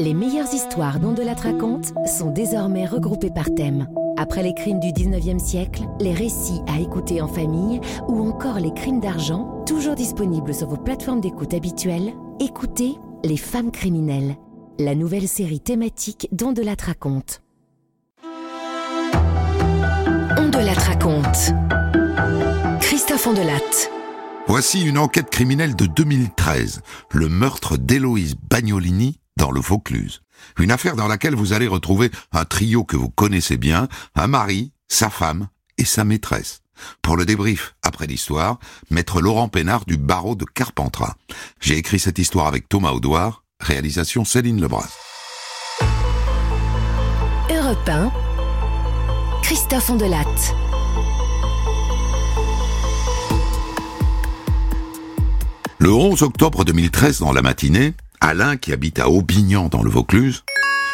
Les meilleures histoires dont de la raconte sont désormais regroupées par thème. Après les crimes du 19e siècle, les récits à écouter en famille ou encore les crimes d'argent, toujours disponibles sur vos plateformes d'écoute habituelles, écoutez Les femmes criminelles, la nouvelle série thématique dont de la raconte. On de la raconte. Christophe Ondelat. Voici une enquête criminelle de 2013, le meurtre d'Héloïse Bagnolini dans le Vaucluse. Une affaire dans laquelle vous allez retrouver un trio que vous connaissez bien, un mari, sa femme et sa maîtresse. Pour le débrief, après l'histoire, maître Laurent Pénard du barreau de Carpentras. J'ai écrit cette histoire avec Thomas Audouard, réalisation Céline Lebras. Europe 1, Christophe Ondelat. Le 11 octobre 2013, dans la matinée, Alain, qui habite à Aubignan dans le Vaucluse,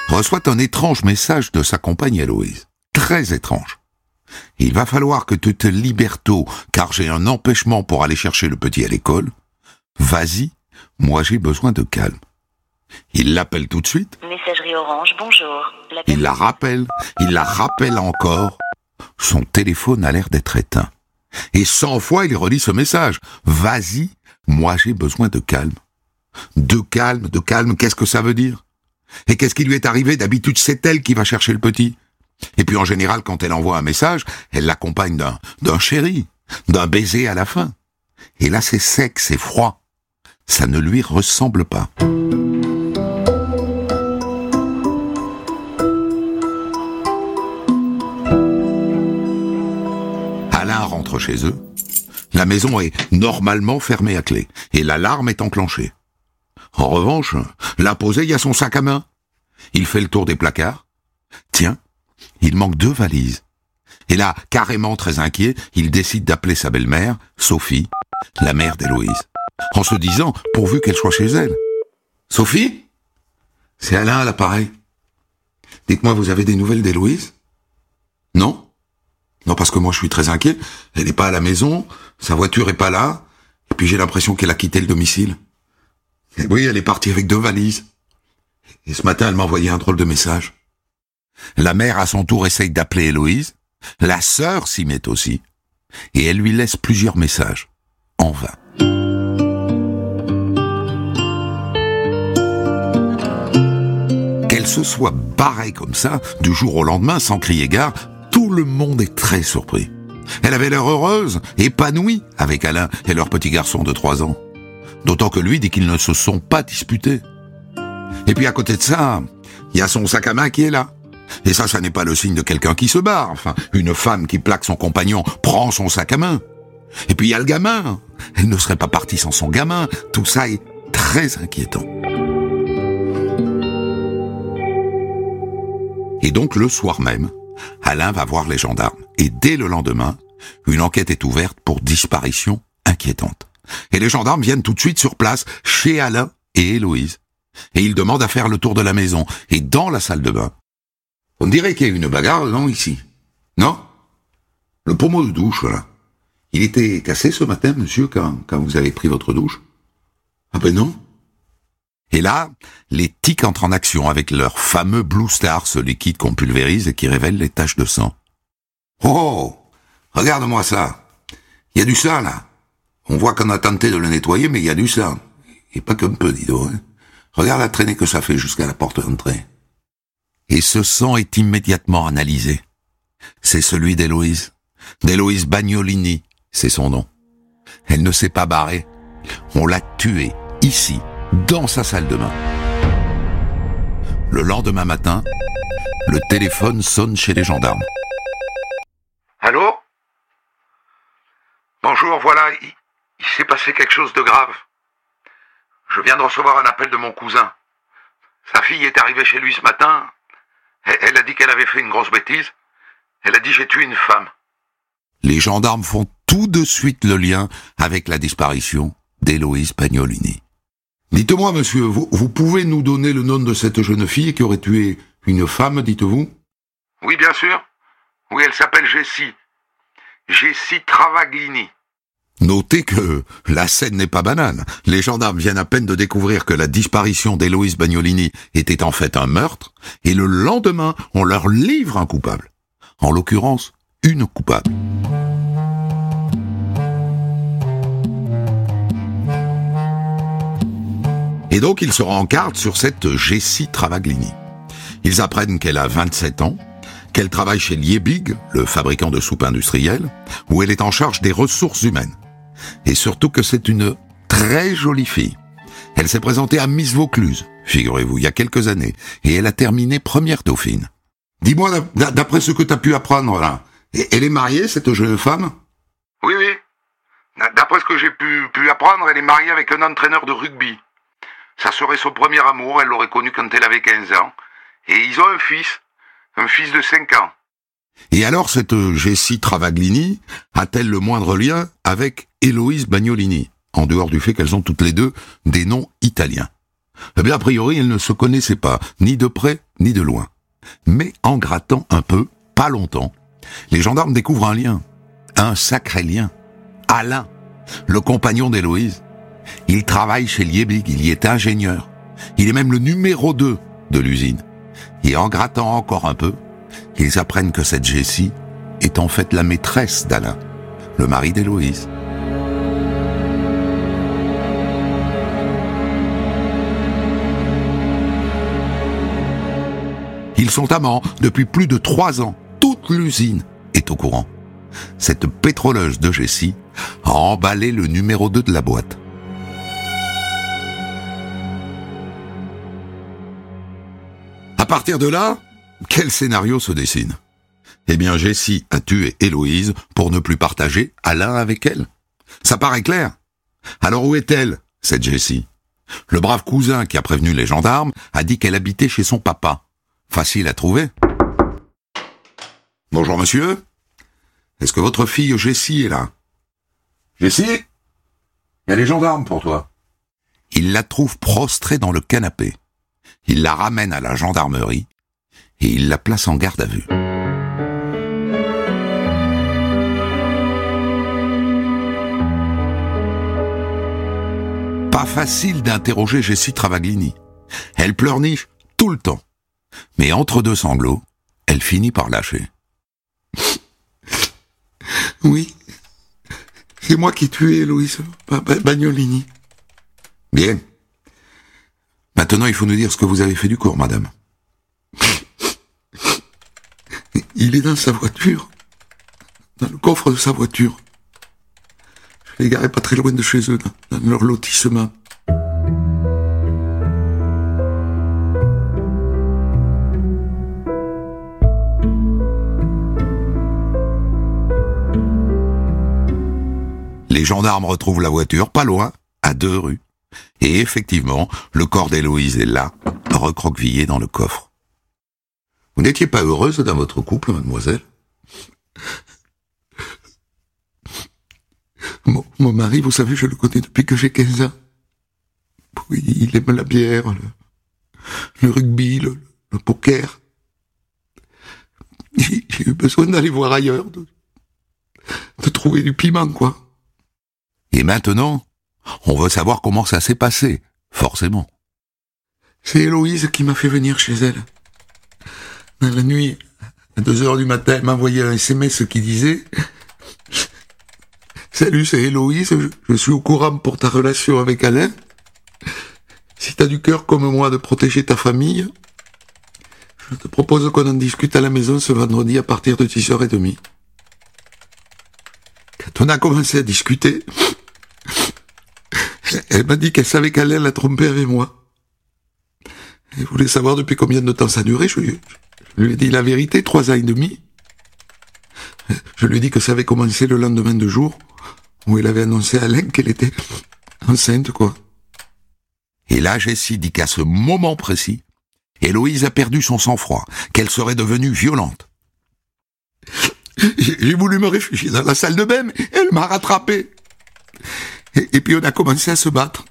reçoit un étrange message de sa compagne Héloïse. Très étrange. Il va falloir que tu te libères tôt, car j'ai un empêchement pour aller chercher le petit à l'école. Vas-y, moi j'ai besoin de calme. Il l'appelle tout de suite. Messagerie Orange, bonjour. Il la rappelle, il la rappelle encore. Son téléphone a l'air d'être éteint. Et cent fois il relit ce message. Vas-y, moi j'ai besoin de calme. De calme, de calme, qu'est-ce que ça veut dire? Et qu'est-ce qui lui est arrivé? D'habitude, c'est elle qui va chercher le petit. Et puis en général, quand elle envoie un message, elle l'accompagne d'un, d'un chéri, d'un baiser à la fin. Et là, c'est sec, c'est froid. Ça ne lui ressemble pas. Alain rentre chez eux. La maison est normalement fermée à clé et l'alarme est enclenchée. En revanche, l'imposé, y a son sac à main. Il fait le tour des placards. Tiens, il manque deux valises. Et là, carrément très inquiet, il décide d'appeler sa belle-mère, Sophie, la mère d'Héloïse, en se disant, pourvu qu'elle soit chez elle. Sophie? C'est Alain à l'appareil. Dites-moi, vous avez des nouvelles d'Héloïse? Non? Non, parce que moi je suis très inquiet. Elle n'est pas à la maison, sa voiture est pas là, et puis j'ai l'impression qu'elle a quitté le domicile. Oui, elle est partie avec deux valises. Et ce matin, elle m'a envoyé un drôle de message. La mère, à son tour, essaye d'appeler Héloïse. La sœur s'y met aussi. Et elle lui laisse plusieurs messages. En vain. Qu'elle se soit barrée comme ça, du jour au lendemain, sans crier gare, tout le monde est très surpris. Elle avait l'air heureuse, épanouie, avec Alain et leur petit garçon de trois ans. D'autant que lui dit qu'ils ne se sont pas disputés. Et puis à côté de ça, il y a son sac à main qui est là. Et ça, ça n'est pas le signe de quelqu'un qui se barre. Enfin, une femme qui plaque son compagnon prend son sac à main. Et puis il y a le gamin. Elle ne serait pas partie sans son gamin. Tout ça est très inquiétant. Et donc le soir même, Alain va voir les gendarmes. Et dès le lendemain, une enquête est ouverte pour disparition inquiétante. Et les gendarmes viennent tout de suite sur place, chez Alain et Héloïse. Et ils demandent à faire le tour de la maison. Et dans la salle de bain, on dirait qu'il y a eu une bagarre, non, ici? Non? Le pommeau de douche, voilà. Il était cassé ce matin, monsieur, quand, quand vous avez pris votre douche? Ah ben non. Et là, les tics entrent en action avec leur fameux Blue Star, ce liquide qu'on pulvérise et qui révèle les taches de sang. Oh Regarde-moi ça Il y a du sang, là On voit qu'on a tenté de le nettoyer, mais il y a du sang. Et pas qu'un peu, dis. Hein. Regarde la traînée que ça fait jusqu'à la porte d'entrée. Et ce sang est immédiatement analysé. C'est celui d'Héloïse. D'Héloïse Bagnolini, c'est son nom. Elle ne s'est pas barrée. On l'a tuée, ici, dans sa salle de bain. Le lendemain matin, le téléphone sonne chez les gendarmes. Allô? Bonjour, voilà, il, s'est passé quelque chose de grave. Je viens de recevoir un appel de mon cousin. Sa fille est arrivée chez lui ce matin. Elle, elle a dit qu'elle avait fait une grosse bêtise. Elle a dit j'ai tué une femme. Les gendarmes font tout de suite le lien avec la disparition d'Héloïse Pagnolini. Dites-moi, monsieur, vous, vous pouvez nous donner le nom de cette jeune fille qui aurait tué une femme, dites-vous? Oui, bien sûr. Oui, elle s'appelle Jessie. Jessie Travaglini. Notez que la scène n'est pas banale. Les gendarmes viennent à peine de découvrir que la disparition d'Héloïse Bagnolini était en fait un meurtre, et le lendemain, on leur livre un coupable. En l'occurrence, une coupable. Et donc ils se rencardent sur cette Jessie Travaglini. Ils apprennent qu'elle a 27 ans, qu'elle travaille chez Liebig, le fabricant de soupe industrielle, où elle est en charge des ressources humaines. Et surtout que c'est une très jolie fille. Elle s'est présentée à Miss Vaucluse, figurez-vous, il y a quelques années, et elle a terminé première dauphine. Dis-moi, d'après ce que tu as pu apprendre là, elle est mariée, cette jeune femme? Oui, oui. D'après ce que j'ai pu, pu apprendre, elle est mariée avec un entraîneur de rugby. Ça serait son premier amour, elle l'aurait connu quand elle avait 15 ans. Et ils ont un fils, un fils de 5 ans. Et alors cette Jessie Travaglini a-t-elle le moindre lien avec Héloïse Bagnolini, en dehors du fait qu'elles ont toutes les deux des noms italiens? Eh bien, a priori, elles ne se connaissaient pas, ni de près, ni de loin. Mais en grattant un peu, pas longtemps, les gendarmes découvrent un lien. Un sacré lien. Alain, le compagnon d'Héloïse. Il travaille chez Liebig, il y est ingénieur. Il est même le numéro 2 de l'usine. Et en grattant encore un peu, ils apprennent que cette Jessie est en fait la maîtresse d'Alain, le mari d'Héloïse. Ils sont amants depuis plus de trois ans. Toute l'usine est au courant. Cette pétroleuse de Jessie a emballé le numéro 2 de la boîte. À partir de là, quel scénario se dessine? Eh bien, Jessie a tué Héloïse pour ne plus partager Alain avec elle. Ça paraît clair? Alors où est-elle, cette Jessie? Le brave cousin qui a prévenu les gendarmes a dit qu'elle habitait chez son papa. Facile à trouver. Bonjour monsieur. Est-ce que votre fille Jessie est là? Jessie? Il y a les gendarmes pour toi. Il la trouve prostrée dans le canapé. Il la ramène à la gendarmerie et il la place en garde à vue. Pas facile d'interroger Jessie Travaglini. Elle pleurniche tout le temps. Mais entre deux sanglots, elle finit par lâcher. Oui, c'est moi qui ai tué Louise Bagnolini. Bien. Maintenant, il faut nous dire ce que vous avez fait du corps, madame. Il est dans sa voiture. Dans le coffre de sa voiture. Je l'ai garé pas très loin de chez eux, dans, leur lotissement. Les gendarmes retrouvent la voiture pas loin, à deux rues. Et effectivement, le corps d'Héloïse est là, recroquevillé dans le coffre. Vous n'étiez pas heureuse dans votre couple, mademoiselle mon, mari, vous savez, je le connais depuis que j'ai 15 ans. Oui, il aime la bière, le, rugby, le, poker. J'ai eu besoin d'aller voir ailleurs, de, de trouver du piment, quoi. Et maintenant, on veut savoir comment ça s'est passé, forcément. C'est Héloïse qui m'a fait venir chez elle. Dans la nuit, à deux heures du matin, elle m'a envoyé un SMS qui disait Salut, c'est Héloïse, je, suis au courant pour ta relation avec Alain. Si t'as du cœur comme moi de protéger ta famille, je te propose qu'on en discute à la maison ce vendredi à partir de 10h30. Quand on a commencé à discuter, elle m'a dit qu'elle savait qu'Alain l'a trompé avec moi. Elle voulait savoir depuis combien de temps ça durait. Je, je lui ai dit la vérité, trois ans et demi. Je lui ai dit que ça avait commencé le lendemain de jour où elle avait annoncé à Alain qu'elle était enceinte, quoi. Et là, Jessie dit qu'à ce moment précis, Héloïse a perdu son sang-froid, qu'elle serait devenue violente. J'ai voulu me réfugier dans la salle de bain, elle m'a rattrapé. Et, puis on a commencé à se battre.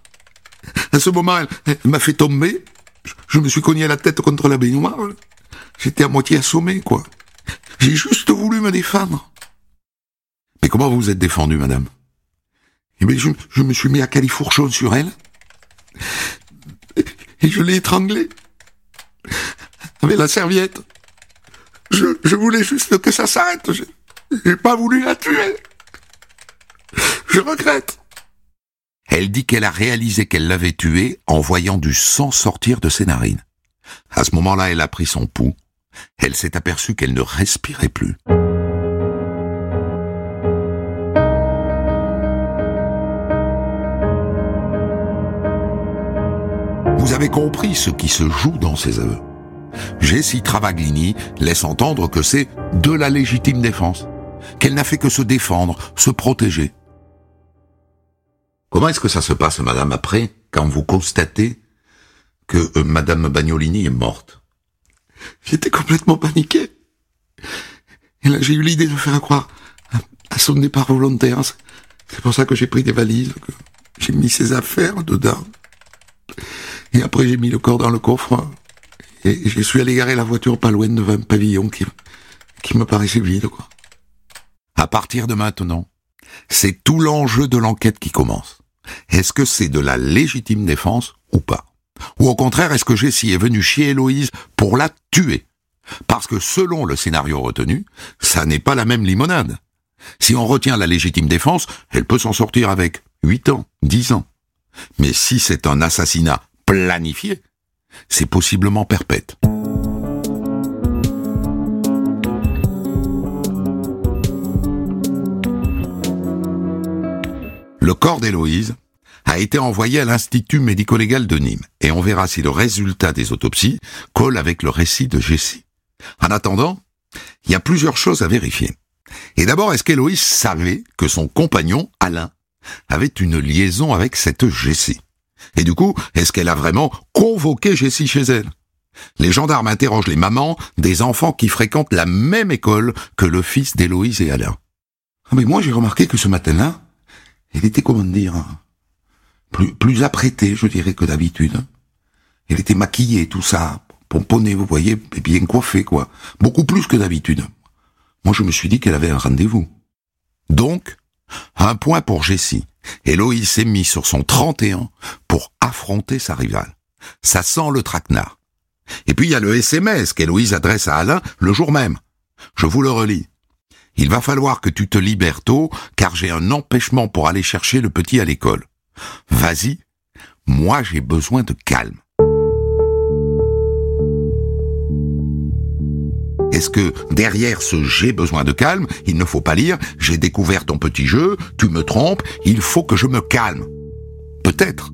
À ce moment, elle, m'a fait tomber. Je, me suis cogné la tête contre la baignoire. J'étais à moitié assommé, quoi. J'ai juste voulu me défendre. Mais comment vous vous êtes défendu, madame? Et bien, je, me suis mis à califourchon sur elle. Et je l'ai étranglée. Avec la serviette. Je, je voulais juste que ça s'arrête. J'ai pas voulu la tuer. Je regrette. Elle dit qu'elle a réalisé qu'elle l'avait tuée en voyant du sang sortir de ses narines. À ce moment-là, elle a pris son pouls. Elle s'est aperçue qu'elle ne respirait plus. Vous avez compris ce qui se joue dans ces aveux. Jessie Travaglini laisse entendre que c'est de la légitime défense, qu'elle n'a fait que se défendre, se protéger. Comment est-ce que ça se passe, madame, après, quand vous constatez que euh, madame Bagnolini est morte? J'étais complètement paniqué. Et là, j'ai eu l'idée de faire croire à, à son départ volontaire. C'est- pour ça que j'ai pris des valises, que j'ai mis ses affaires dedans. Et après, j'ai mis le corps dans le coffre. Et je suis allé garer la voiture pas loin devant un pavillon qui, qui me paraissait vide, quoi. À partir de maintenant, c'est tout l'enjeu de l'enquête qui commence. Est-ce que c'est de la légitime défense ou pas? Ou au contraire, est-ce que Jessie est venue chez Héloïse pour la tuer? Parce que selon le scénario retenu, ça n'est pas la même limonade. Si on retient la légitime défense, elle peut s'en sortir avec 8 ans, 10 ans. Mais si c'est un assassinat planifié, c'est possiblement perpète. Le corps d'Héloïse a été envoyé à l'Institut médico-légal de Nîmes et on verra si le résultat des autopsies colle avec le récit de Jessie. En attendant, il y a plusieurs choses à vérifier. Et d'abord, est-ce qu'Héloïse savait que son compagnon, Alain, avait une liaison avec cette Jessie? Et du coup, est-ce qu'elle a vraiment convoqué Jessie chez elle? Les gendarmes interrogent les mamans des enfants qui fréquentent la même école que le fils d'Héloïse et Alain. Ah mais moi j'ai remarqué que ce matin-là, elle était, comment dire, plus, plus apprêtée, je dirais, que d'habitude. Elle était maquillée, tout ça, pomponnée, vous voyez, et bien coiffée, quoi. Beaucoup plus que d'habitude. Moi, je me suis dit qu'elle avait un rendez-vous. Donc, un point pour Jessie. Héloïse s'est mis sur son 31 pour affronter sa rivale. Ça sent le traquenard. Et puis il y a le SMS qu'Héloïse adresse à Alain le jour même. Je vous le relis. Il va falloir que tu te libères tôt, car j'ai un empêchement pour aller chercher le petit à l'école. Vas-y, moi j'ai besoin de calme. Est-ce que derrière ce j'ai besoin de calme, il ne faut pas lire j'ai découvert ton petit jeu, tu me trompes, il faut que je me calme Peut-être,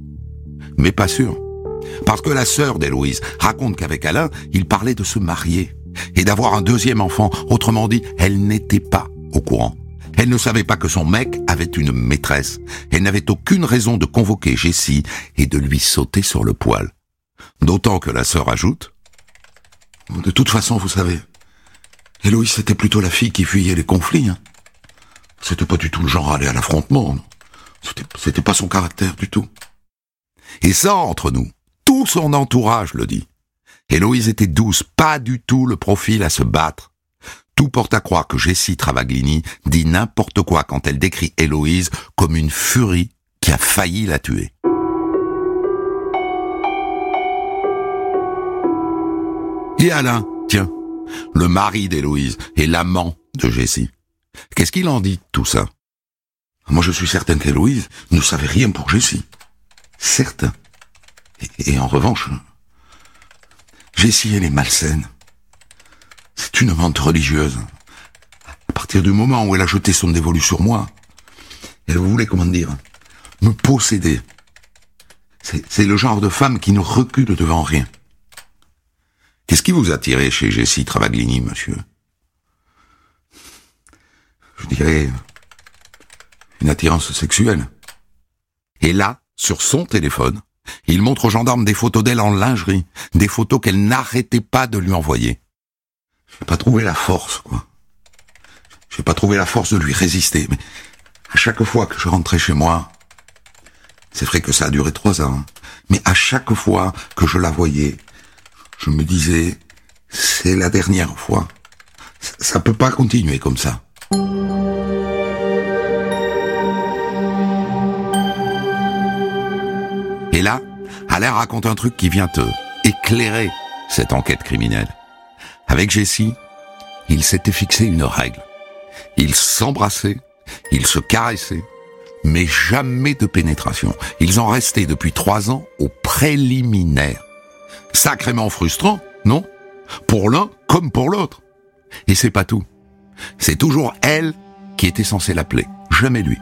mais pas sûr. Parce que la sœur d'Héloïse raconte qu'avec Alain, il parlait de se marier et d'avoir un deuxième enfant. Autrement dit, elle n'était pas au courant. Elle ne savait pas que son mec avait une maîtresse. Elle n'avait aucune raison de convoquer Jessie et de lui sauter sur le poil. D'autant que la sœur ajoute De toute façon, vous savez, Héloïse c'était plutôt la fille qui fuyait les conflits. Hein. C'était pas du tout le genre à aller à l'affrontement. c'était pas son caractère du tout. Et ça, entre nous, tout son entourage le dit. Héloïse était douce, pas du tout le profil à se battre. Tout porte à croire que Jessie Travaglini dit n'importe quoi quand elle décrit Héloïse comme une furie qui a failli la tuer. Et Alain, tiens, le mari d'Héloïse et l'amant de Jessie. Qu'est-ce qu'il en dit tout ça? Moi je suis certain qu'Héloïse ne savait rien pour Jessie. Certain. Et en revanche, Jessie elle est malsaine. C'est une mente religieuse. À partir du moment où elle a jeté son dévolu sur moi, elle voulait, comment dire, me posséder. C'est le genre de femme qui ne recule devant rien. Qu'est-ce qui vous a tiré chez Jessie Travaglini, monsieur? Je dirais une attirance sexuelle. Et là, sur son téléphone, il montre aux gendarmes des photos d'elle en lingerie, des photos qu'elle n'arrêtait pas de lui envoyer. J'ai pas trouvé la force, quoi. J'ai pas trouvé la force de lui résister, mais à chaque fois que je rentrais chez moi, c'est vrai que ça a duré trois ans, mais à chaque fois que je la voyais, je me disais, c'est la dernière fois. Ça, ça peut pas continuer comme ça. Alain raconte un truc qui vient te éclairer cette enquête criminelle. Avec Jessie, il s'était fixé une règle. Ils s'embrassaient, ils se caressaient, mais jamais de pénétration. Ils en restaient depuis trois ans au préliminaire. Sacrément frustrant, non? Pour l'un comme pour l'autre. Et c'est pas tout. C'est toujours elle qui était censée l'appeler, jamais lui.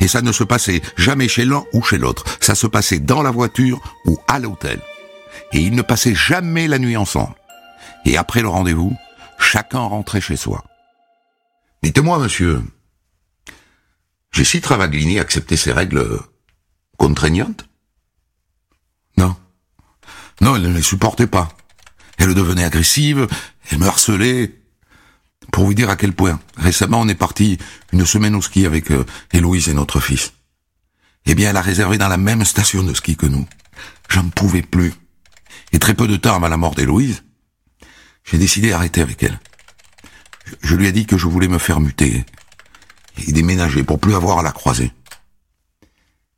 Et ça ne se passait jamais chez l'un ou chez l'autre. Ça se passait dans la voiture ou à l'hôtel. Et ils ne passaient jamais la nuit ensemble. Et après le rendez-vous, chacun rentrait chez soi. Dites-moi, monsieur, Jessie Travaglini accepté ces règles contraignantes? Non. Non, elle ne les supportait pas. Elle devenait agressive, elle me harcelait. Pour vous dire à quel point, récemment on est parti une semaine au ski avec euh, Héloïse et notre fils. Eh bien, elle a réservé dans la même station de ski que nous. J'en pouvais plus. Et très peu de temps avant la mort d'Héloïse, j'ai décidé d'arrêter avec elle. Je lui ai dit que je voulais me faire muter et déménager pour plus avoir à la croiser.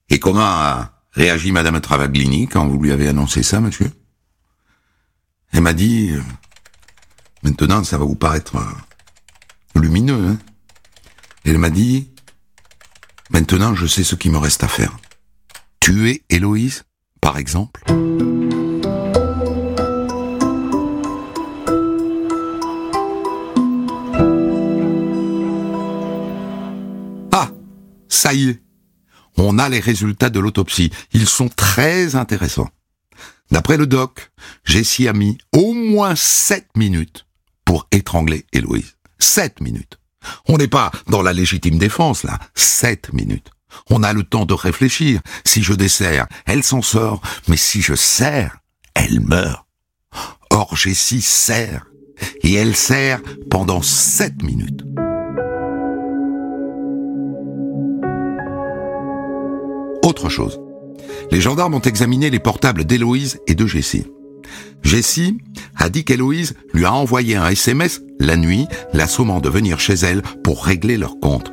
Et comment a réagi Madame Travaglini quand vous lui avez annoncé ça, monsieur? Elle m'a dit, euh, maintenant ça va vous paraître euh, lumineux, hein Elle m'a dit, maintenant je sais ce qui me reste à faire. Tuer Héloïse, par exemple? Ça y est. On a les résultats de l'autopsie. Ils sont très intéressants. D'après le doc, Jessie a mis au moins sept minutes pour étrangler Héloïse. Sept minutes. On n'est pas dans la légitime défense, là. Sept minutes. On a le temps de réfléchir. Si je desserre, elle s'en sort. Mais si je serre, elle meurt. Or, Jessie serre. Et elle serre pendant sept minutes. Autre chose. Les gendarmes ont examiné les portables d'Héloïse et de Jessie. Jessie a dit qu'Héloïse lui a envoyé un SMS la nuit, l'assommant de venir chez elle pour régler leur compte.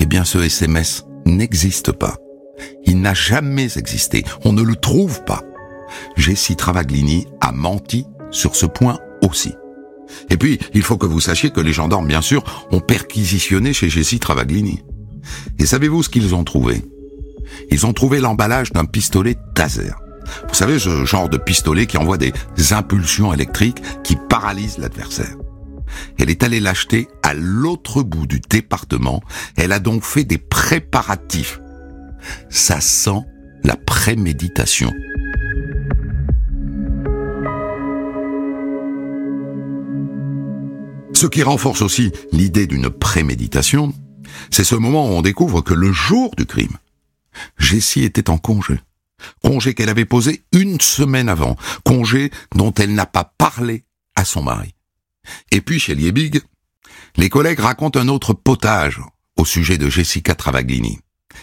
Eh bien, ce SMS n'existe pas. Il n'a jamais existé. On ne le trouve pas. Jessie Travaglini a menti sur ce point aussi. Et puis, il faut que vous sachiez que les gendarmes, bien sûr, ont perquisitionné chez Jessie Travaglini. Et savez-vous ce qu'ils ont trouvé? Ils ont trouvé l'emballage d'un pistolet taser. Vous savez, ce genre de pistolet qui envoie des impulsions électriques qui paralysent l'adversaire. Elle est allée l'acheter à l'autre bout du département. Elle a donc fait des préparatifs. Ça sent la préméditation. Ce qui renforce aussi l'idée d'une préméditation, c'est ce moment où on découvre que le jour du crime, Jessie était en congé. Congé qu'elle avait posé une semaine avant. Congé dont elle n'a pas parlé à son mari. Et puis chez Liebig, les collègues racontent un autre potage au sujet de Jessica Travaglini.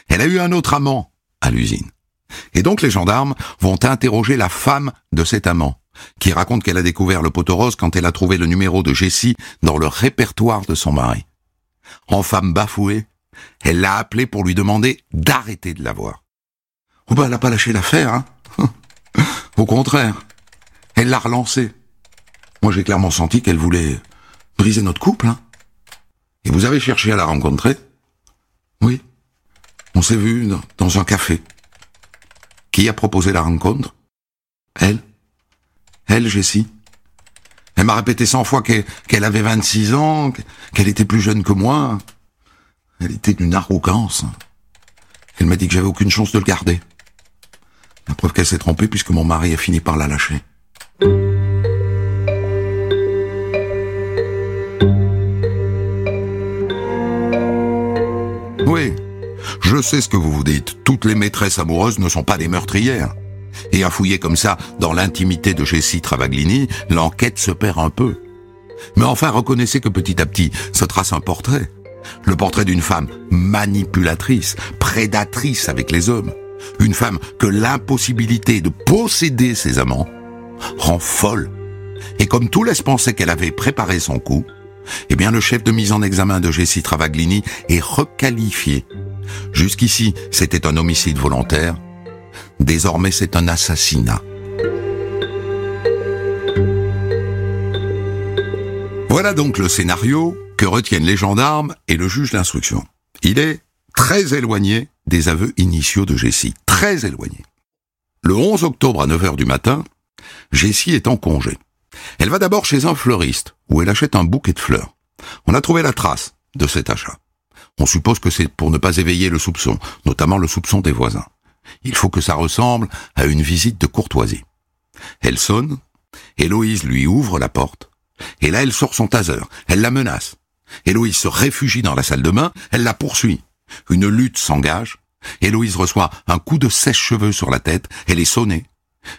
Elle a eu un autre amant à l'usine. Et donc les gendarmes vont interroger la femme de cet amant, qui raconte qu'elle a découvert le poteau rose quand elle a trouvé le numéro de Jessie dans le répertoire de son mari. En femme bafouée, elle l'a appelé pour lui demander d'arrêter de la voir. Oh ben, elle n'a pas lâché l'affaire, hein. Au contraire, elle l'a relancé. Moi, j'ai clairement senti qu'elle voulait briser notre couple, hein. Et vous avez cherché à la rencontrer? Oui. On s'est vu dans un café. Qui a proposé la rencontre? Elle. Elle, Jessie. Elle m'a répété cent fois qu'elle avait 26 ans, qu'elle était plus jeune que moi. Elle était d'une arrogance. Elle m'a dit que j'avais aucune chance de le garder. La preuve qu'elle s'est trompée puisque mon mari a fini par la lâcher. Oui, je sais ce que vous vous dites. Toutes les maîtresses amoureuses ne sont pas des meurtrières. Et à fouiller comme ça dans l'intimité de Jessie Travaglini, l'enquête se perd un peu. Mais enfin, reconnaissez que petit à petit se trace un portrait. Le portrait d'une femme manipulatrice, prédatrice avec les hommes. Une femme que l'impossibilité de posséder ses amants rend folle. Et comme tout laisse penser qu'elle avait préparé son coup, eh bien le chef de mise en examen de Jessie Travaglini est requalifié. Jusqu'ici, c'était un homicide volontaire. Désormais, c'est un assassinat. Voilà donc le scénario que retiennent les gendarmes et le juge d'instruction. Il est très éloigné des aveux initiaux de Jessie. Très éloigné. Le 11 octobre à 9h du matin, Jessie est en congé. Elle va d'abord chez un fleuriste, où elle achète un bouquet de fleurs. On a trouvé la trace de cet achat. On suppose que c'est pour ne pas éveiller le soupçon, notamment le soupçon des voisins. Il faut que ça ressemble à une visite de courtoisie. Elle sonne, Héloïse lui ouvre la porte, et là elle sort son taser, elle la menace. Héloïse se réfugie dans la salle de bain, elle la poursuit. Une lutte s'engage, Héloïse reçoit un coup de sèche-cheveux sur la tête, elle est sonnée.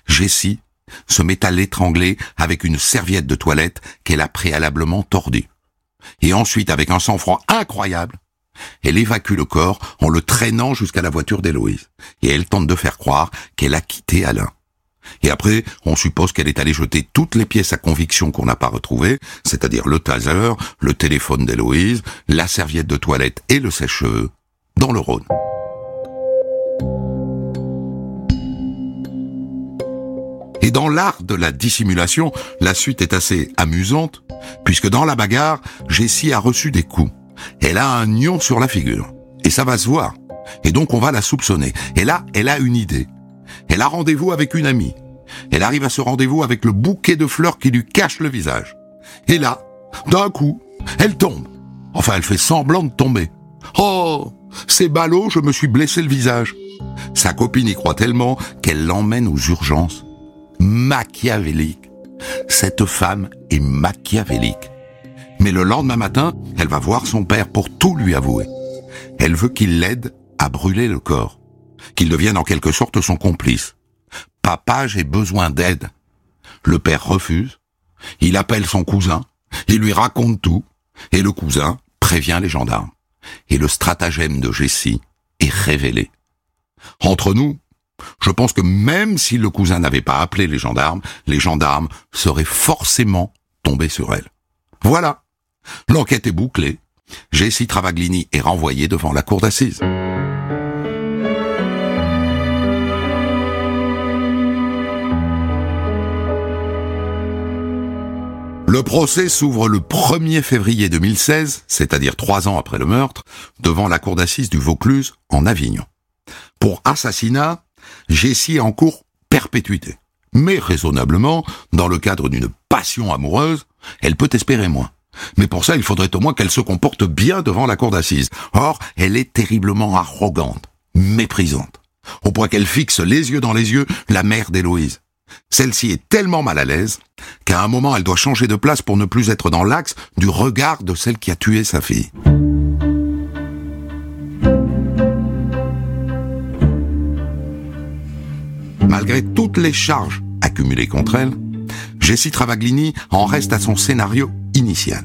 Jessie se met à l'étrangler avec une serviette de toilette qu'elle a préalablement tordue. Et ensuite, avec un sang-froid incroyable, elle évacue le corps en le traînant jusqu'à la voiture d'Héloïse. Et elle tente de faire croire qu'elle a quitté Alain. Et après, on suppose qu'elle est allée jeter toutes les pièces à conviction qu'on n'a pas retrouvées, c'est-à-dire le taser, le téléphone d'Héloïse, la serviette de toilette et le sèche-cheveux, dans le Rhône. Et dans l'art de la dissimulation, la suite est assez amusante, puisque dans la bagarre, Jessie a reçu des coups. Elle a un nion sur la figure. Et ça va se voir. Et donc on va la soupçonner. Et là, elle a une idée. Elle a rendez-vous avec une amie. Elle arrive à ce rendez-vous avec le bouquet de fleurs qui lui cache le visage. Et là, d'un coup, elle tombe. Enfin, elle fait semblant de tomber. Oh, c'est ballot, je me suis blessé le visage. Sa copine y croit tellement qu'elle l'emmène aux urgences. Machiavélique. Cette femme est machiavélique. Mais le lendemain matin, elle va voir son père pour tout lui avouer. Elle veut qu'il l'aide à brûler le corps, qu'il devienne en quelque sorte son complice. Papa, j'ai besoin d'aide. Le père refuse. Il appelle son cousin, il lui raconte tout, et le cousin prévient les gendarmes. Et le stratagème de Jessie est révélé. Entre nous, je pense que même si le cousin n'avait pas appelé les gendarmes, les gendarmes seraient forcément tombés sur elle. Voilà. L'enquête est bouclée. Jessie Travaglini est renvoyée devant la cour d'assises. Le procès s'ouvre le 1er février 2016, c'est-à-dire trois ans après le meurtre, devant la cour d'assises du Vaucluse, en Avignon. Pour assassinat, Jessie en cours perpétuité. Mais raisonnablement, dans le cadre d'une passion amoureuse, elle peut espérer moins. Mais pour ça, il faudrait au moins qu'elle se comporte bien devant la cour d'assises. Or, elle est terriblement arrogante, méprisante. Au point qu'elle fixe les yeux dans les yeux la mère d'Héloïse. Celle-ci est tellement mal à l'aise qu'à un moment elle doit changer de place pour ne plus être dans l'axe du regard de celle qui a tué sa fille. Malgré toutes les charges accumulées contre elle, Jessie Travaglini en reste à son scénario initial.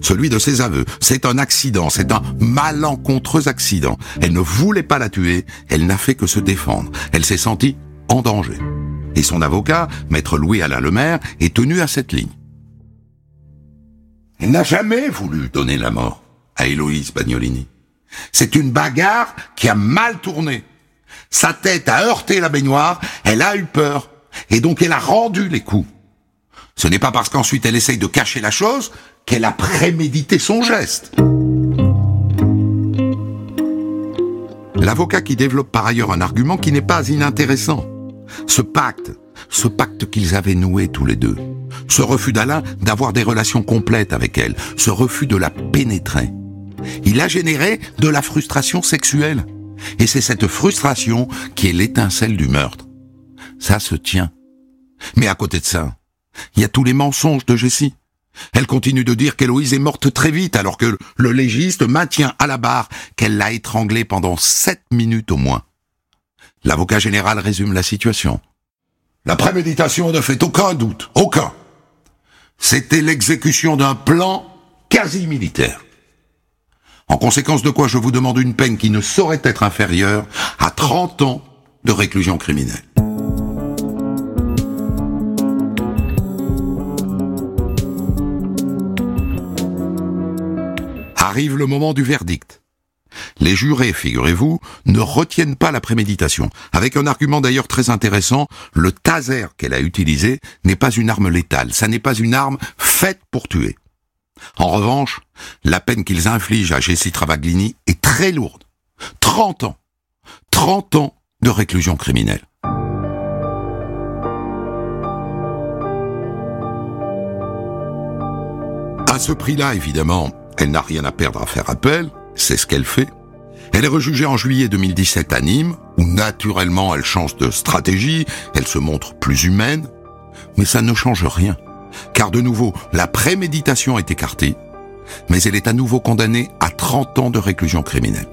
Celui de ses aveux. C'est un accident, c'est un malencontreux accident. Elle ne voulait pas la tuer, elle n'a fait que se défendre. Elle s'est sentie en danger. Et son avocat, maître Louis-Alain Lemaire, est tenu à cette ligne. Elle n'a jamais voulu donner la mort à Héloïse Bagnolini. C'est une bagarre qui a mal tourné. Sa tête a heurté la baignoire, elle a eu peur, et donc elle a rendu les coups. Ce n'est pas parce qu'ensuite elle essaye de cacher la chose qu'elle a prémédité son geste. L'avocat qui développe par ailleurs un argument qui n'est pas inintéressant. Ce pacte, ce pacte qu'ils avaient noué tous les deux, ce refus d'Alain d'avoir des relations complètes avec elle, ce refus de la pénétrer, il a généré de la frustration sexuelle. Et c'est cette frustration qui est l'étincelle du meurtre. Ça se tient. Mais à côté de ça, il y a tous les mensonges de Jessie. Elle continue de dire qu'Héloïse est morte très vite alors que le légiste maintient à la barre qu'elle l'a étranglée pendant sept minutes au moins. L'avocat général résume la situation. La préméditation ne fait aucun doute, aucun. C'était l'exécution d'un plan quasi militaire. En conséquence de quoi je vous demande une peine qui ne saurait être inférieure à 30 ans de réclusion criminelle. Arrive le moment du verdict. Les jurés, figurez-vous, ne retiennent pas la préméditation. Avec un argument d'ailleurs très intéressant, le taser qu'elle a utilisé n'est pas une arme létale, ça n'est pas une arme faite pour tuer. En revanche, la peine qu'ils infligent à Jessie Travaglini est très lourde. 30 ans. 30 ans de réclusion criminelle. À ce prix-là, évidemment, elle n'a rien à perdre à faire appel, c'est ce qu'elle fait. Elle est rejugée en juillet 2017 à Nîmes, où naturellement elle change de stratégie, elle se montre plus humaine, mais ça ne change rien, car de nouveau, la préméditation est écartée, mais elle est à nouveau condamnée à 30 ans de réclusion criminelle.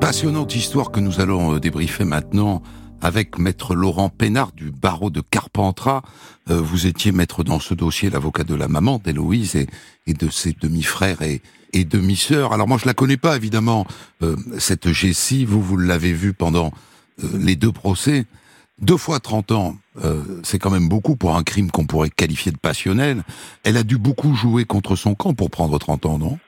Passionnante histoire que nous allons euh, débriefer maintenant avec maître Laurent Pénard du barreau de Carpentras. Euh, vous étiez maître dans ce dossier, l'avocat de la maman d'Héloïse et, de ses demi-frères et, demi-sœurs. Alors moi je la connais pas évidemment, euh, cette Jessie, vous, vous l'avez vue pendant euh, les deux procès. Deux fois 30 ans, c'est quand même beaucoup pour un crime qu'on pourrait qualifier de passionnel. Elle a dû beaucoup jouer contre son camp pour prendre 30 ans, non?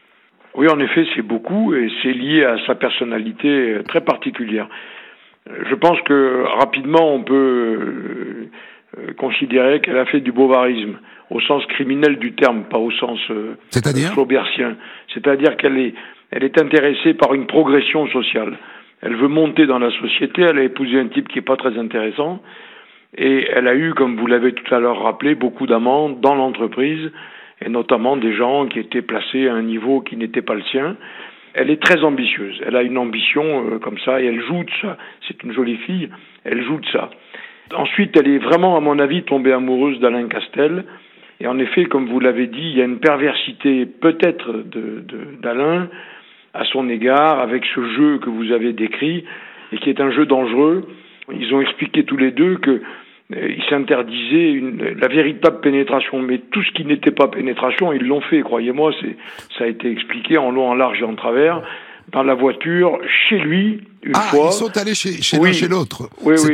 Oui, en effet, c'est beaucoup et c'est lié à sa personnalité très particulière. Je pense que rapidement on peut euh, considérer qu'elle a fait du bovarisme au sens criminel du terme, pas au sens euh, flaubertien. C'est-à-dire qu'elle est, elle est intéressée par une progression sociale. Elle veut monter dans la société. Elle a épousé un type qui est pas très intéressant. Et elle a eu, comme vous l'avez tout à l'heure rappelé, beaucoup d'amants dans l'entreprise, et notamment des gens qui étaient placés à un niveau qui n'était pas le sien elle est très ambitieuse. Elle a une ambition euh, comme ça et elle joue de ça. C'est une jolie fille, elle joue de ça. Ensuite, elle est vraiment, à mon avis, tombée amoureuse d'Alain Castel. Et en effet, comme vous l'avez dit, il y a une perversité peut-être d'Alain de, à son égard avec ce jeu que vous avez décrit et qui est un jeu dangereux. Ils ont expliqué tous les deux que euh, ils s'interdisaient une, la véritable pénétration. Mais tout ce qui n'était pas pénétration, ils l'ont fait, croyez-moi, c'est, ça a été expliqué en long, en large et en travers, dans la voiture, chez lui, une ah, fois. ils sont allés chez, chez l'un chez l'autre. Oui, oui,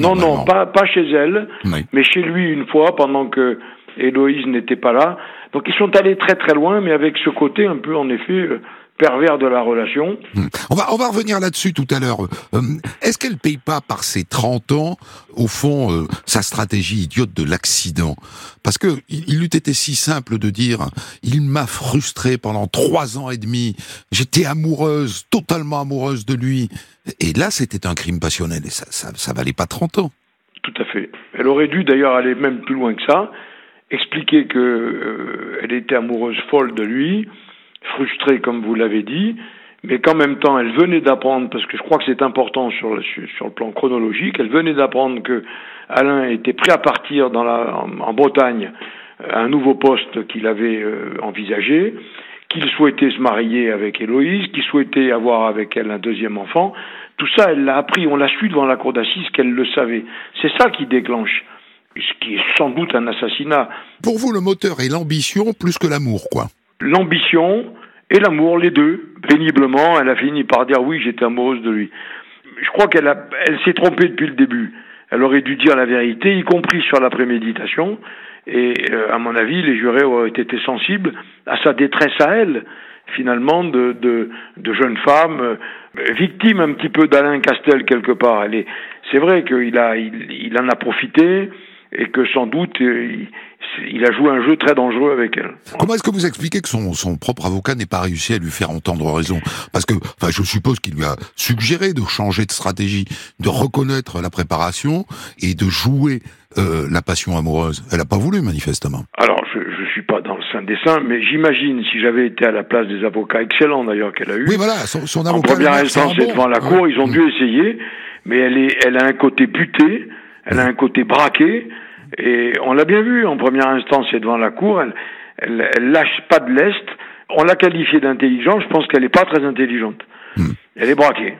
non, non, non, pas, pas chez elle, mais chez lui une fois, pendant que Héloïse n'était pas là. Donc ils sont allés très très loin, mais avec ce côté un peu, en effet, euh, pervers de la relation. Hmm. On va, on va revenir là-dessus tout à l'heure. Euh, est-ce qu'elle paye pas par ses 30 ans, au fond, euh, sa stratégie idiote de l'accident? Parce que il, eût été si simple de dire, il m'a frustré pendant trois ans et demi, j'étais amoureuse, totalement amoureuse de lui. Et là, c'était un crime passionnel, et ça, ça, ça valait pas 30 ans. Tout à fait. Elle aurait dû d'ailleurs aller même plus loin que ça, expliquer que euh, elle était amoureuse folle de lui, frustrée, comme vous l'avez dit, mais qu'en même temps, elle venait d'apprendre, parce que je crois que c'est important sur le, sur le plan chronologique, elle venait d'apprendre que Alain était prêt à partir dans la, en, Bretagne à un nouveau poste qu'il avait euh, envisagé, qu'il souhaitait se marier avec Héloïse, qu'il souhaitait avoir avec elle un deuxième enfant. Tout ça, elle l'a appris, on l'a su devant la cour d'assises qu'elle le savait. C'est ça qui déclenche, ce qui est sans doute un assassinat. Pour vous, le moteur est l'ambition plus que l'amour, quoi l'ambition et l'amour, les deux. Péniblement, elle a fini par dire oui, j'étais amoureuse de lui. Je crois qu'elle a, elle s'est trompée depuis le début. Elle aurait dû dire la vérité, y compris sur la préméditation. Et euh, à mon avis, les jurés auraient été sensibles à sa détresse à elle, finalement, de, de, de jeune femme, euh, victime un petit peu d'Alain Castel quelque part. Elle est, c'est vrai qu'il a, il, il, en a profité et que sans doute euh, il a joué un jeu très dangereux avec elle. Comment est-ce que vous expliquez que son, son propre avocat n'ait pas réussi à lui faire entendre raison? Parce que, enfin, je suppose qu'il lui a suggéré de changer de stratégie, de reconnaître la préparation et de jouer euh, la passion amoureuse. Elle n'a pas voulu, manifestement. Alors, je ne suis pas dans le sein des saints, mais j'imagine si j'avais été à la place des avocats excellents d'ailleurs qu'elle a eu. Oui, voilà, son, son avocat. En première instance et devant la cour, ils ont dû essayer, mais elle est, elle a un côté buté, elle a un côté braqué. Et on l'a bien vu en première instance, c'est devant la cour, elle, elle, lâche pas de l'est. On l'a qualifiée d'intelligente, je pense qu'elle n'est pas très intelligente. Hmm. Elle est braquée.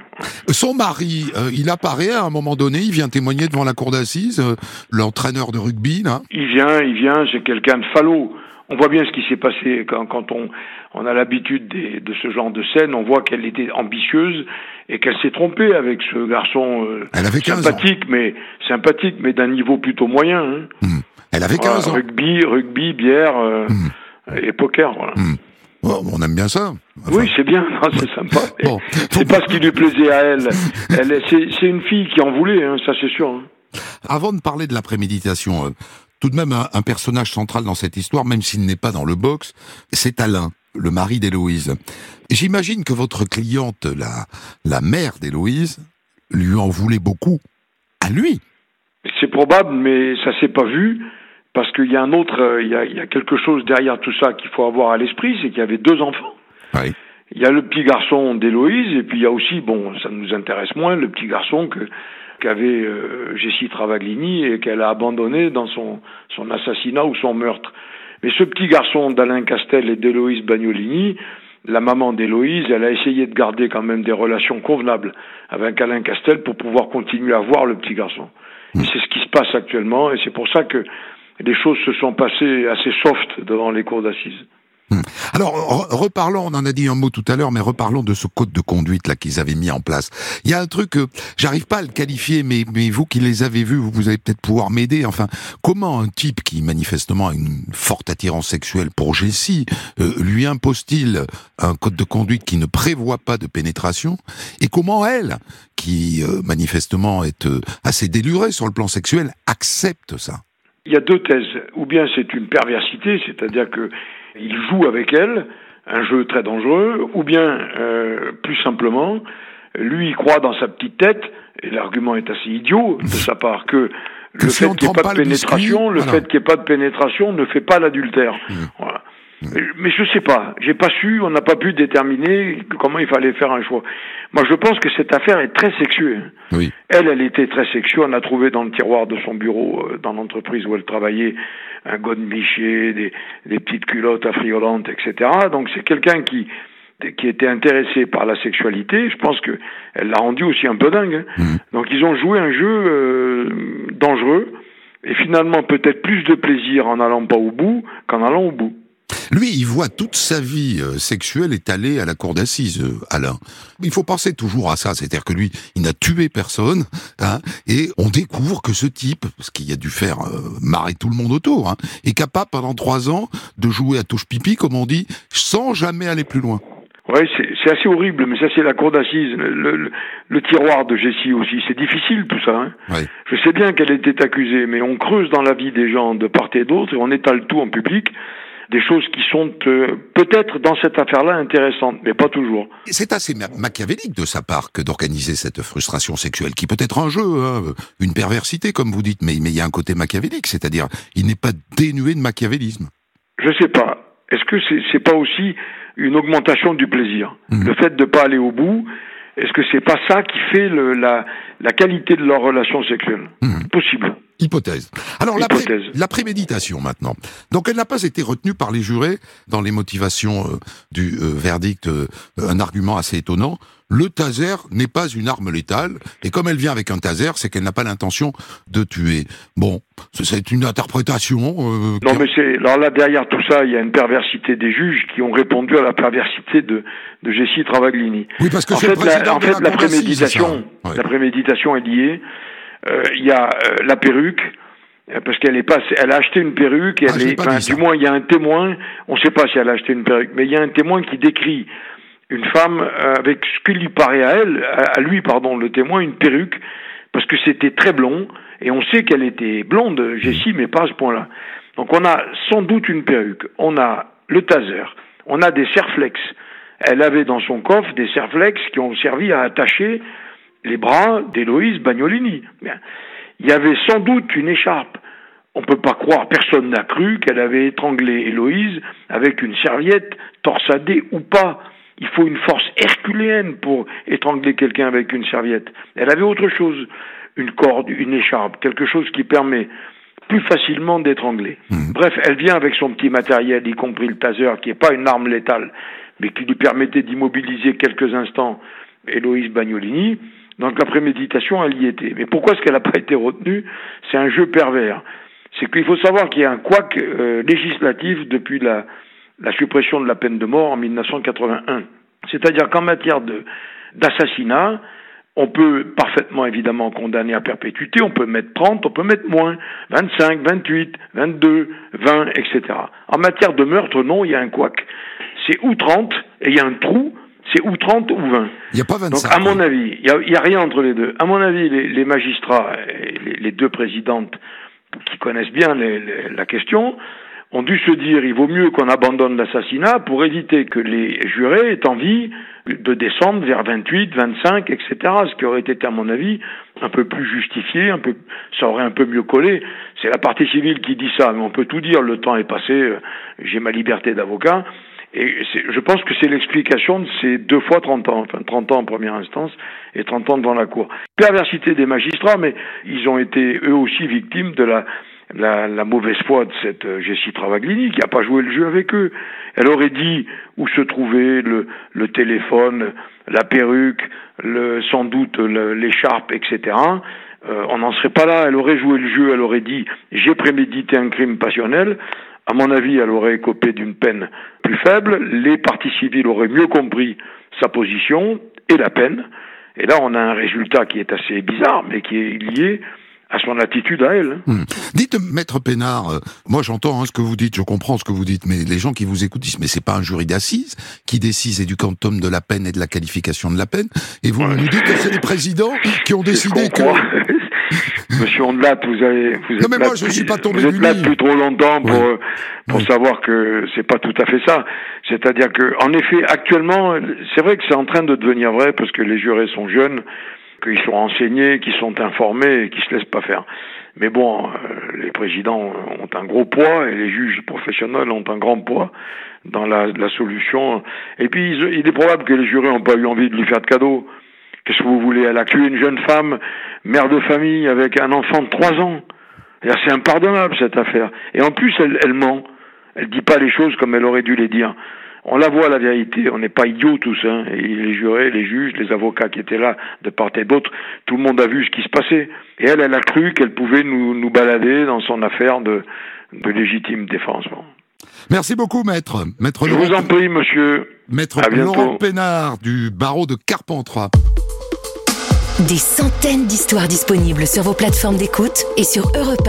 Son mari, euh, il apparaît à un moment donné, il vient témoigner devant la cour d'assises, euh, l'entraîneur de rugby, là. Il vient, il vient, c'est quelqu'un de falot on voit bien ce qui s'est passé quand, quand on, on, a l'habitude de ce genre de scène. On voit qu'elle était ambitieuse et qu'elle s'est trompée avec ce garçon euh, sympathique, mais sympathique, mais d'un niveau plutôt moyen. Hein. Hmm. Elle avait 15 ans. Rugby, rugby, bière euh, hmm. et poker, voilà. Hmm. on aime bien ça. oui, c'est bien, c'est sympa. Bon, c'est pas ce qui lui plaisait à elle. elle c'est une fille qui en voulait, hein, ça c'est sûr. Hein. Avant de parler de la préméditation, euh, tout de même un, personnage central dans cette histoire, même s'il n'est pas dans le box, c'est Alain, le mari d'Héloïse. J'imagine que votre cliente, la, la mère d'Héloïse, lui en voulait beaucoup à lui. C'est probable, mais ça s'est pas vu parce qu'il y a un autre, euh, il y a, il y a quelque chose derrière tout ça qu'il faut avoir à l'esprit, c'est qu'il y avait deux enfants. Oui. Il y a le petit garçon d'Héloïse et puis il y a aussi, bon, ça nous intéresse moins, le petit garçon que qu'avait euh, Jessie Travaglini et qu'elle a abandonné dans son, son assassinat ou son meurtre. Mais ce petit garçon d'Alain Castel et d'Héloïse Bagnolini, la maman d'Héloïse, elle a essayé de garder quand même des relations convenables avec Alain Castel pour pouvoir continuer à voir le petit garçon. Et c'est ce qui se passe actuellement et c'est pour ça que les choses se sont passées assez soft devant les cours d'assises. Hmm. Alors, reparlons, on en a dit un mot tout à l'heure, mais reparlons de ce code de conduite là qu'ils avaient mis en place. Il y a un truc, que j'arrive pas à le qualifier, mais, mais vous qui les avez vus, vous allez peut-être pouvoir m'aider. Enfin, comment un type qui manifestement a une forte attirance sexuelle pour Jessie, euh, lui impose-t-il un code de conduite qui ne prévoit pas de pénétration? Et comment elle, qui euh, manifestement est euh, assez délurée sur le plan sexuel, accepte ça? Il y a deux thèses. Ou bien c'est une perversité, c'est-à-dire que il joue avec elle, un jeu très dangereux, ou bien, euh, plus simplement, lui, il croit dans sa petite tête, et l'argument est assez idiot de sa part, que, le fait qu'il n'y ait pas de pénétration, le fait qu'il n'y ait pas de pénétration ne fait pas l'adultère. Mmh. Voilà. Mais je sais pas, j'ai pas su, on n'a pas pu déterminer comment il fallait faire un choix. Moi, je pense que cette affaire est très sexuée. Oui. Elle, elle était très sexuée. On a trouvé dans le tiroir de son bureau, euh, dans l'entreprise où elle travaillait, un godemiché, des, des petites culottes affriolantes, etc. Donc c'est quelqu'un qui qui était intéressé par la sexualité. Je pense que elle l'a rendu aussi un peu dingue. Hein. Mmh. Donc ils ont joué un jeu euh, dangereux et finalement peut-être plus de plaisir en allant pas au bout qu'en allant au bout. Lui, il voit toute sa vie euh, sexuelle étalée à la cour d'assises, euh, Alain. Il faut penser toujours à ça, c'est-à-dire que lui, il n'a tué personne, hein, et on découvre que ce type, ce qu'il a dû faire euh, marrer tout le monde autour, hein, est capable pendant trois ans de jouer à touche pipi, comme on dit, sans jamais aller plus loin. Oui, c'est assez horrible, mais ça c'est la cour d'assises. Le, le, tiroir de Jessie aussi, c'est difficile tout ça. Hein. Je sais bien qu'elle était accusée, mais on creuse dans la vie des gens de part et d'autre et on étale tout en public des choses qui sont euh, peut-être dans cette affaire-là intéressantes, mais pas toujours. C'est assez machiavélique de sa part que d'organiser cette frustration sexuelle, qui peut être un jeu, hein, une perversité comme vous dites, mais, mais il y a un côté machiavélique, c'est-à-dire il n'est pas dénué de machiavélisme. Je sais pas. Est-ce que c'est n'est pas aussi une augmentation du plaisir? Mmh. Le fait de ne pas aller au bout, est-ce que c'est pas ça qui fait le, la, la qualité de leur relation sexuelle mmh. Possible. Hypothèse. Alors La, préméditation maintenant. Donc elle n'a pas été retenue par les jurés dans les motivations euh, du euh, verdict, euh, un argument assez étonnant. Le taser n'est pas une arme létale, et comme elle vient avec un taser, c'est qu'elle n'a pas l'intention de tuer. Bon, c'est une interprétation. non, mais c'est alors là derrière tout ça, il y a une perversité des juges qui ont répondu à la perversité de de Jessie Travaglini. Oui, parce que en fait, la, en fait, la préméditation, la préméditation est liée euh, il y a euh, la perruque euh, parce qu'elle est pas, elle a acheté une perruque. Ah, du moins, il y a un témoin. On ne sait pas si elle a acheté une perruque, mais il y a un témoin qui décrit une femme avec ce qui lui paraît à elle, à lui, pardon, le témoin, une perruque, parce que c'était très blond, et on sait qu'elle était blonde, Jessie, mais pas à ce point-là. Donc on a sans doute une perruque, on a le taser, on a des serflex. Elle avait dans son coffre des serflex qui ont servi à attacher les bras d'Héloïse Bagnolini. Il y avait sans doute une écharpe. On ne peut pas croire, personne n'a cru qu'elle avait étranglé Héloïse avec une serviette torsadée ou pas. Il faut une force herculéenne pour étrangler quelqu'un avec une serviette. Elle avait autre chose, une corde, une écharpe, quelque chose qui permet plus facilement d'étrangler. Mmh. Bref, elle vient avec son petit matériel, y compris le taser, qui n'est pas une arme létale, mais qui lui permettait d'immobiliser quelques instants Héloïse Bagnolini. Donc la préméditation, elle y était. Mais pourquoi est-ce qu'elle n'a pas été retenue? C'est un jeu pervers. C'est qu'il faut savoir qu'il y a un couac euh, législatif depuis la, suppression de la peine de mort en 1981. C'est-à-dire qu'en matière d'assassinat, On peut parfaitement évidemment condamner à perpétuité, on peut mettre 30, on peut mettre moins, 25, 28, 22, 20, etc. En matière de meurtre, non, il y a un couac. C'est ou 30 et il y a un trou, c'est ou 30 ou 20. Il n'y a pas 25. Donc à mon avis, il n'y a, a, rien entre les deux. À mon avis, les, les magistrats, les, les, deux présidentes qui connaissent bien les, la question, ont dû se dire il vaut mieux qu'on abandonne l'assassinat pour éviter que les jurés aient envie de descendre vers 28, 25, etc. Ce qui aurait été, à mon avis, un peu plus justifié, un peu, ça aurait un peu mieux collé. C'est la partie civile qui dit ça, mais on peut tout dire. Le temps est passé. Euh, j'ai ma liberté d'avocat. Et je pense que c'est l'explication de ces deux fois 30 ans, enfin 30 ans en première instance et 30 ans devant la Cour. Perversité des magistrats, mais ils ont été eux aussi victimes de la, la, la mauvaise foi de cette euh, Jessie Travaglini qui n'a pas joué le jeu avec eux. Elle aurait dit où se trouvait le, le téléphone, la perruque, le, sans doute l'écharpe, etc. Euh, on n'en serait pas là. Elle aurait joué le jeu, elle aurait dit j'ai prémédité un crime passionnel. À mon avis, elle aurait écopé d'une peine plus faible. Les partis civils auraient mieux compris sa position et la peine. Et là, on a un résultat qui est assez bizarre, mais qui est lié à son attitude à elle. Hmm. Dites, maître Pénard, euh, moi j'entends hein, ce que vous dites, je comprends ce que vous dites, mais les gens qui vous écoutent disent, mais c'est pas un jury d'assises qui décide du quantum de la peine et de la qualification de la peine, et vous nous dites que c'est les présidents qui ont décidé que... Monsieur Ondelat, vous avez, vous êtes non mais moi je suis pas tombé Vous êtes là depuis trop longtemps pour euh, pour savoir que c'est pas tout à fait ça. C'est-à-dire que, en effet, actuellement, c'est vrai que c'est en train de devenir vrai parce que les jurés sont jeunes qu'ils sont enseignés, qu'ils sont informés et qu'ils se laissent pas faire. Mais bon, euh, les présidents ont un gros poids et les juges professionnels ont un grand poids dans la, la solution. Et puis, il est probable que les jurés n'ont pas eu envie de lui faire de cadeaux. Qu'est-ce que vous voulez Elle a tué une jeune femme, mère de famille, avec un enfant de trois ans. C'est impardonnable cette affaire. Et en plus, elle, ment. Elle dit pas les choses comme elle aurait dû les dire on la voit la vérité, on n'est pas idiots tous, hein. Et les jurés, les juges, les avocats qui étaient là de part et d'autre, tout le monde a vu ce qui se passait. Et elle, elle a cru qu'elle pouvait nous, balader dans son affaire de légitime défense. Merci beaucoup, maître. maître Je vous en prie, monsieur. Maître Laurent Pénard du barreau de Carpentras. Des centaines d'histoires disponibles sur vos plateformes d'écoute et sur europe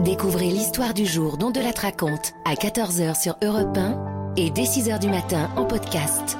Découvrez l'histoire du jour dont de la raconte à 14h sur Europe 1 et dès 6h du matin en podcast.